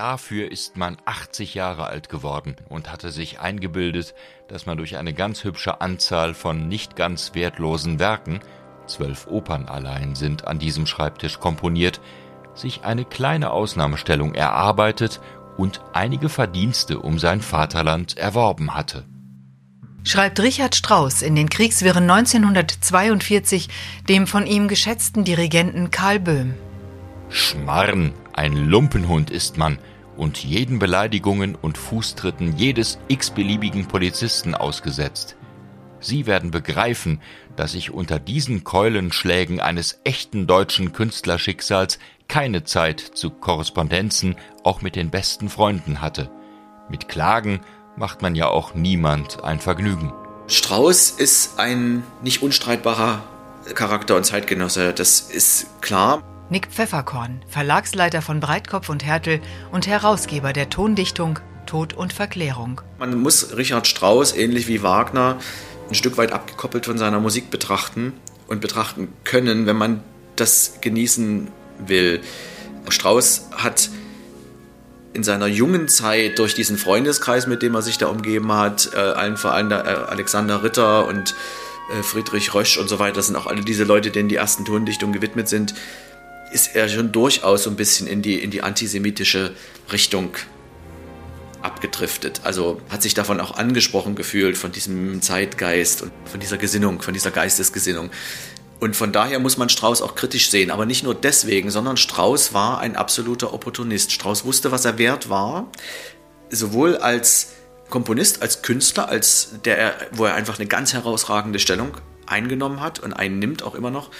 Dafür ist man 80 Jahre alt geworden und hatte sich eingebildet, dass man durch eine ganz hübsche Anzahl von nicht ganz wertlosen Werken, zwölf Opern allein sind an diesem Schreibtisch komponiert, sich eine kleine Ausnahmestellung erarbeitet und einige Verdienste um sein Vaterland erworben hatte. Schreibt Richard Strauss in den Kriegswirren 1942 dem von ihm geschätzten Dirigenten Karl Böhm. Schmarrn, ein Lumpenhund ist man und jeden Beleidigungen und Fußtritten jedes x-beliebigen Polizisten ausgesetzt. Sie werden begreifen, dass ich unter diesen Keulenschlägen eines echten deutschen Künstlerschicksals keine Zeit zu Korrespondenzen auch mit den besten Freunden hatte. Mit Klagen macht man ja auch niemand ein Vergnügen. Strauß ist ein nicht unstreitbarer Charakter und Zeitgenosse, das ist klar. Nick Pfefferkorn, Verlagsleiter von Breitkopf und Härtel und Herausgeber der Tondichtung Tod und Verklärung. Man muss Richard Strauss, ähnlich wie Wagner, ein Stück weit abgekoppelt von seiner Musik betrachten und betrachten können, wenn man das genießen will. Strauss hat in seiner jungen Zeit durch diesen Freundeskreis, mit dem er sich da umgeben hat, äh, allen vor allem der, äh, Alexander Ritter und äh, Friedrich Rösch und so weiter, das sind auch alle diese Leute, denen die ersten Tondichtungen gewidmet sind, ist er schon durchaus so ein bisschen in die, in die antisemitische Richtung abgedriftet. Also hat sich davon auch angesprochen gefühlt, von diesem Zeitgeist und von dieser Gesinnung, von dieser Geistesgesinnung. Und von daher muss man Strauß auch kritisch sehen. Aber nicht nur deswegen, sondern Strauß war ein absoluter Opportunist. Strauß wusste, was er wert war. Sowohl als Komponist, als Künstler, als der, wo er einfach eine ganz herausragende Stellung eingenommen hat und einnimmt auch immer noch,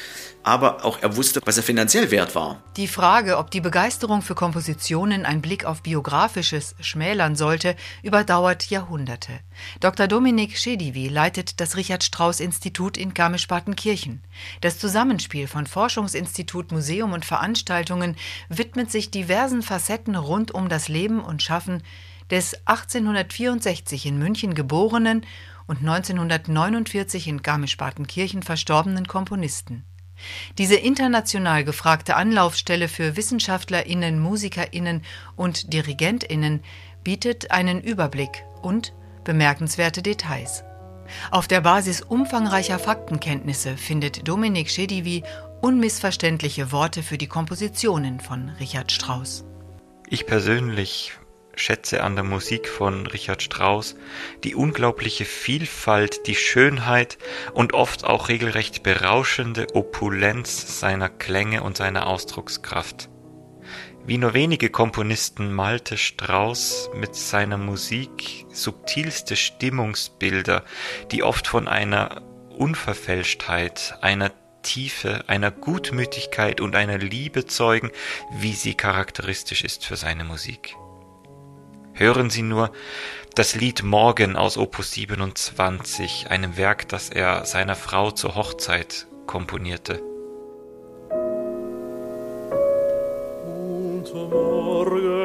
aber auch er wusste, was er finanziell wert war. Die Frage, ob die Begeisterung für Kompositionen ein Blick auf biografisches schmälern sollte, überdauert Jahrhunderte. Dr. Dominik Schedivi leitet das Richard Strauss Institut in Garmisch-Partenkirchen. Das Zusammenspiel von Forschungsinstitut, Museum und Veranstaltungen widmet sich diversen Facetten rund um das Leben und Schaffen des 1864 in München geborenen und 1949 in Garmisch-Partenkirchen verstorbenen Komponisten. Diese international gefragte Anlaufstelle für Wissenschaftlerinnen, Musikerinnen und Dirigentinnen bietet einen Überblick und bemerkenswerte Details. Auf der Basis umfangreicher Faktenkenntnisse findet Dominik Schedivi unmissverständliche Worte für die Kompositionen von Richard Strauss. Ich persönlich schätze an der Musik von Richard Strauss die unglaubliche Vielfalt, die Schönheit und oft auch regelrecht berauschende Opulenz seiner Klänge und seiner Ausdruckskraft. Wie nur wenige Komponisten malte Strauss mit seiner Musik subtilste Stimmungsbilder, die oft von einer Unverfälschtheit, einer Tiefe, einer Gutmütigkeit und einer Liebe zeugen, wie sie charakteristisch ist für seine Musik. Hören Sie nur das Lied Morgen aus Opus 27, einem Werk, das er seiner Frau zur Hochzeit komponierte. Und morgen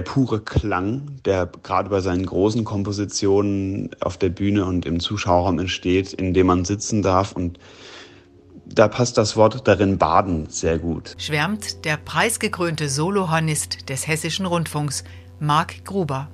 der pure Klang, der gerade bei seinen großen Kompositionen auf der Bühne und im Zuschauerraum entsteht, in dem man sitzen darf. Und da passt das Wort darin baden sehr gut. Schwärmt der preisgekrönte Solohornist des Hessischen Rundfunks, Marc Gruber.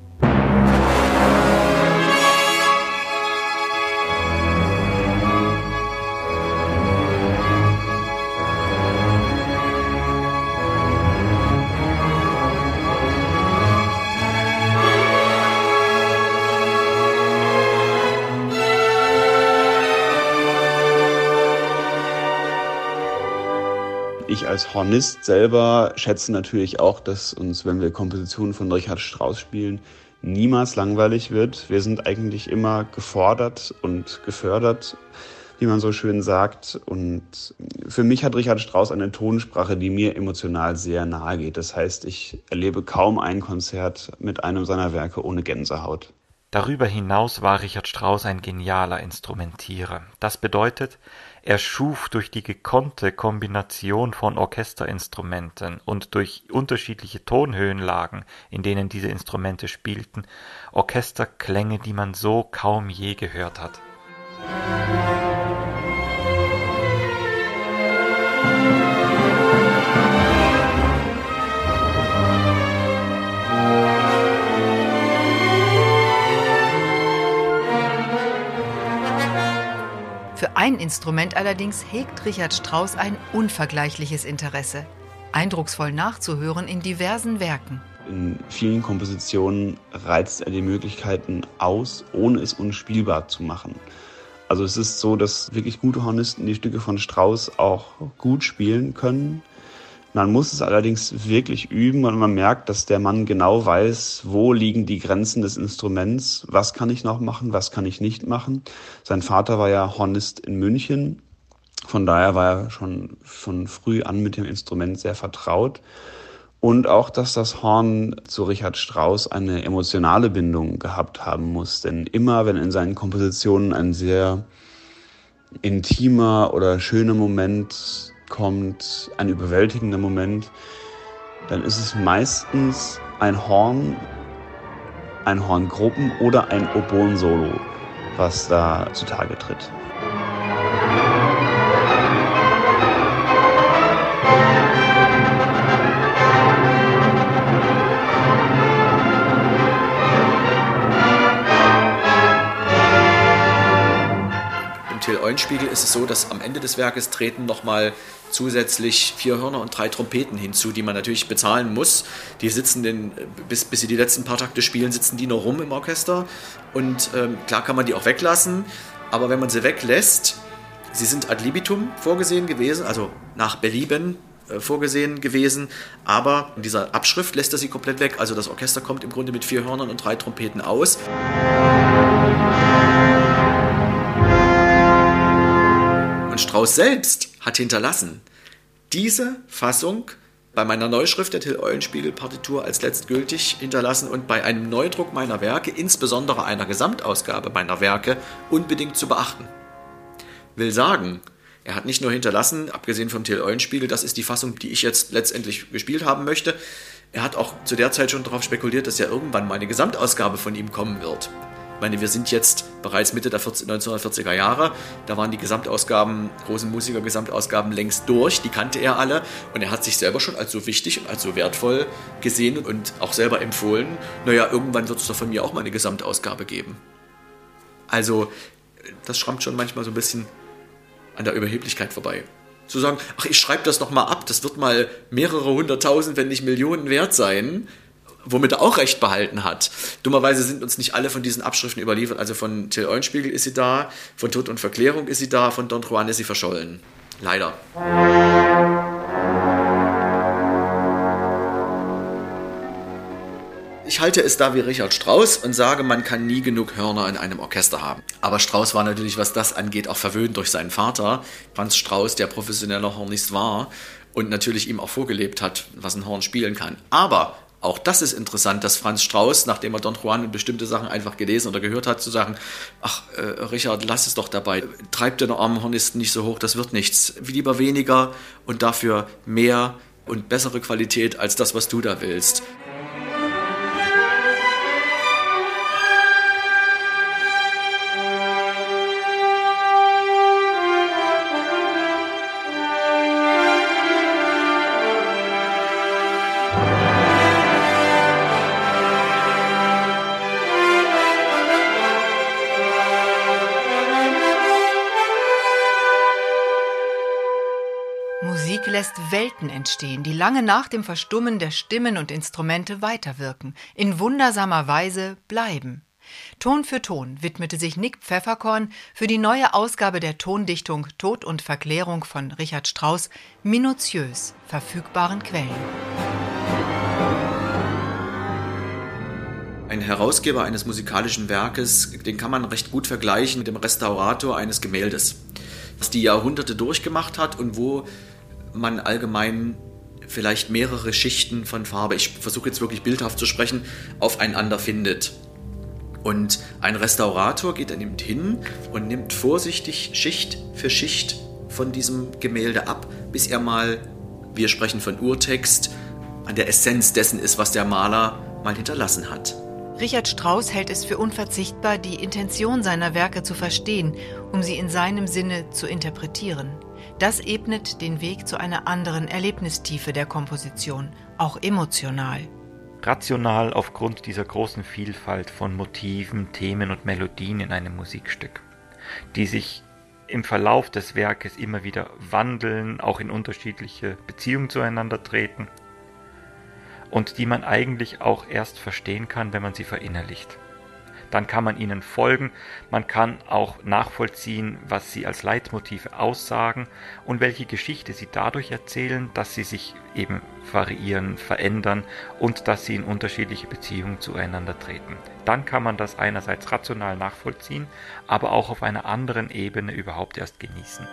Ich als Hornist selber schätze natürlich auch, dass uns, wenn wir Kompositionen von Richard Strauss spielen, niemals langweilig wird. Wir sind eigentlich immer gefordert und gefördert, wie man so schön sagt. Und für mich hat Richard Strauss eine Tonsprache, die mir emotional sehr nahe geht. Das heißt, ich erlebe kaum ein Konzert mit einem seiner Werke ohne Gänsehaut. Darüber hinaus war Richard Strauss ein genialer Instrumentierer. Das bedeutet, er schuf durch die gekonnte Kombination von Orchesterinstrumenten und durch unterschiedliche Tonhöhenlagen, in denen diese Instrumente spielten, Orchesterklänge, die man so kaum je gehört hat. Ein Instrument allerdings hegt Richard Strauss ein unvergleichliches Interesse, eindrucksvoll nachzuhören in diversen Werken. In vielen Kompositionen reizt er die Möglichkeiten aus, ohne es unspielbar zu machen. Also es ist so, dass wirklich gute Hornisten die Stücke von Strauss auch gut spielen können man muss es allerdings wirklich üben und man merkt, dass der Mann genau weiß, wo liegen die Grenzen des Instruments, was kann ich noch machen, was kann ich nicht machen. Sein Vater war ja Hornist in München, von daher war er schon von früh an mit dem Instrument sehr vertraut. Und auch, dass das Horn zu Richard Strauss eine emotionale Bindung gehabt haben muss. Denn immer, wenn in seinen Kompositionen ein sehr intimer oder schöner Moment kommt ein überwältigender Moment, dann ist es meistens ein Horn, ein Horngruppen oder ein Oboen-Solo, was da zutage tritt. Eulenspiegel ist es so, dass am Ende des Werkes treten nochmal zusätzlich vier Hörner und drei Trompeten hinzu, die man natürlich bezahlen muss. Die sitzen den, bis, bis sie die letzten paar Takte spielen, sitzen die noch rum im Orchester. Und ähm, klar kann man die auch weglassen, aber wenn man sie weglässt, sie sind ad libitum vorgesehen gewesen, also nach Belieben äh, vorgesehen gewesen, aber in dieser Abschrift lässt er sie komplett weg. Also das Orchester kommt im Grunde mit vier Hörnern und drei Trompeten aus. Und Strauss selbst hat hinterlassen diese Fassung bei meiner Neuschrift der Till Eulenspiegel Partitur als letztgültig hinterlassen und bei einem Neudruck meiner Werke, insbesondere einer Gesamtausgabe meiner Werke, unbedingt zu beachten. Will sagen, er hat nicht nur hinterlassen, abgesehen vom Till Eulenspiegel, das ist die Fassung, die ich jetzt letztendlich gespielt haben möchte, er hat auch zu der Zeit schon darauf spekuliert, dass ja irgendwann mal eine Gesamtausgabe von ihm kommen wird. Ich meine, wir sind jetzt bereits Mitte der 40, 1940er Jahre. Da waren die Gesamtausgaben, großen Musiker-Gesamtausgaben längst durch. Die kannte er alle. Und er hat sich selber schon als so wichtig und als so wertvoll gesehen und auch selber empfohlen. Naja, irgendwann wird es doch von mir auch mal eine Gesamtausgabe geben. Also, das schrammt schon manchmal so ein bisschen an der Überheblichkeit vorbei. Zu sagen, ach, ich schreibe das noch mal ab, das wird mal mehrere hunderttausend, wenn nicht Millionen wert sein womit er auch recht behalten hat. Dummerweise sind uns nicht alle von diesen Abschriften überliefert. Also von Till Eulenspiegel ist sie da, von Tod und Verklärung ist sie da, von Don Juan ist sie verschollen. Leider. Ich halte es da wie Richard Strauss und sage, man kann nie genug Hörner in einem Orchester haben. Aber Strauss war natürlich, was das angeht, auch verwöhnt durch seinen Vater, Franz Strauss, der professioneller Hornist war und natürlich ihm auch vorgelebt hat, was ein Horn spielen kann. Aber auch das ist interessant, dass Franz Strauß, nachdem er Don Juan in bestimmte Sachen einfach gelesen oder gehört hat, zu sagen, ach, äh, Richard, lass es doch dabei, treib den armen Hornisten nicht so hoch, das wird nichts. Lieber weniger und dafür mehr und bessere Qualität als das, was du da willst. Lässt Welten entstehen, die lange nach dem Verstummen der Stimmen und Instrumente weiterwirken, in wundersamer Weise bleiben. Ton für Ton widmete sich Nick Pfefferkorn für die neue Ausgabe der Tondichtung Tod und Verklärung von Richard Strauss minutiös verfügbaren Quellen. Ein Herausgeber eines musikalischen Werkes, den kann man recht gut vergleichen mit dem Restaurator eines Gemäldes, das die Jahrhunderte durchgemacht hat und wo man allgemein vielleicht mehrere Schichten von Farbe, ich versuche jetzt wirklich bildhaft zu sprechen, aufeinander findet. Und ein Restaurator geht dann eben hin und nimmt vorsichtig Schicht für Schicht von diesem Gemälde ab, bis er mal, wir sprechen von Urtext, an der Essenz dessen ist, was der Maler mal hinterlassen hat. Richard Strauss hält es für unverzichtbar, die Intention seiner Werke zu verstehen, um sie in seinem Sinne zu interpretieren. Das ebnet den Weg zu einer anderen Erlebnistiefe der Komposition, auch emotional. Rational aufgrund dieser großen Vielfalt von Motiven, Themen und Melodien in einem Musikstück, die sich im Verlauf des Werkes immer wieder wandeln, auch in unterschiedliche Beziehungen zueinander treten und die man eigentlich auch erst verstehen kann, wenn man sie verinnerlicht. Dann kann man ihnen folgen, man kann auch nachvollziehen, was sie als Leitmotive aussagen und welche Geschichte sie dadurch erzählen, dass sie sich eben variieren, verändern und dass sie in unterschiedliche Beziehungen zueinander treten. Dann kann man das einerseits rational nachvollziehen, aber auch auf einer anderen Ebene überhaupt erst genießen.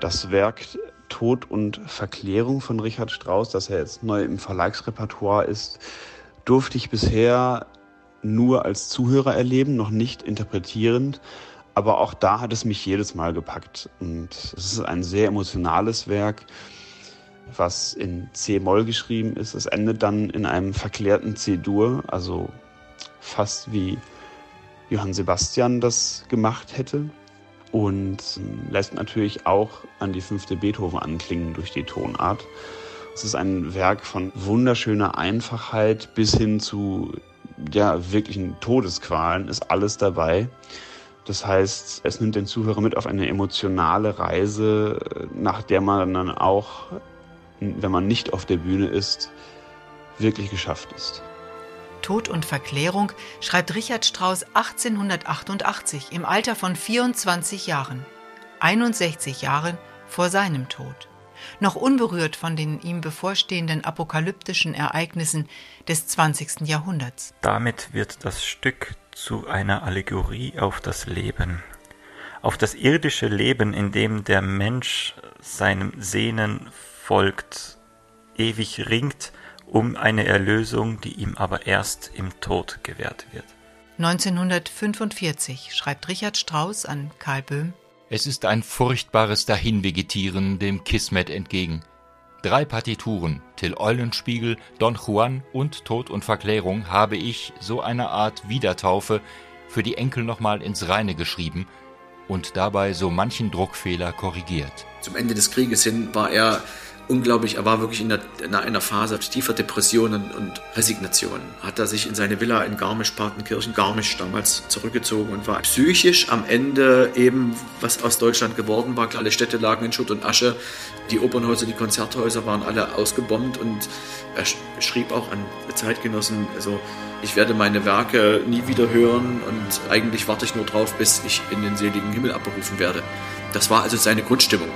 Das Werk Tod und Verklärung von Richard Strauss, das ja jetzt neu im Verlagsrepertoire ist, durfte ich bisher nur als Zuhörer erleben, noch nicht interpretierend. Aber auch da hat es mich jedes Mal gepackt. Und es ist ein sehr emotionales Werk, was in C-Moll geschrieben ist. Es endet dann in einem verklärten C-Dur, also fast wie Johann Sebastian das gemacht hätte und lässt natürlich auch an die fünfte Beethoven anklingen durch die Tonart. Es ist ein Werk von wunderschöner Einfachheit bis hin zu ja, wirklichen Todesqualen, ist alles dabei. Das heißt, es nimmt den Zuhörer mit auf eine emotionale Reise, nach der man dann auch, wenn man nicht auf der Bühne ist, wirklich geschafft ist. Tod und Verklärung schreibt Richard Strauss 1888 im Alter von 24 Jahren, 61 Jahren vor seinem Tod, noch unberührt von den ihm bevorstehenden apokalyptischen Ereignissen des 20. Jahrhunderts. Damit wird das Stück zu einer Allegorie auf das Leben, auf das irdische Leben, in dem der Mensch seinem Sehnen folgt, ewig ringt um eine Erlösung, die ihm aber erst im Tod gewährt wird. 1945 schreibt Richard Strauss an Karl Böhm Es ist ein furchtbares Dahinvegetieren dem Kismet entgegen. Drei Partituren, Till Eulenspiegel, Don Juan und Tod und Verklärung, habe ich, so eine Art Wiedertaufe, für die Enkel nochmal ins Reine geschrieben und dabei so manchen Druckfehler korrigiert. Zum Ende des Krieges hin war er unglaublich, er war wirklich in, der, in einer Phase tiefer Depression und, und Resignation. Hat er sich in seine Villa in Garmisch-Partenkirchen, Garmisch damals, zurückgezogen und war psychisch am Ende eben, was aus Deutschland geworden war. Alle Städte lagen in Schutt und Asche, die Opernhäuser, die Konzerthäuser waren alle ausgebombt und er schrieb auch an Zeitgenossen, also ich werde meine Werke nie wieder hören und eigentlich warte ich nur drauf, bis ich in den seligen Himmel abberufen werde. Das war also seine Grundstimmung.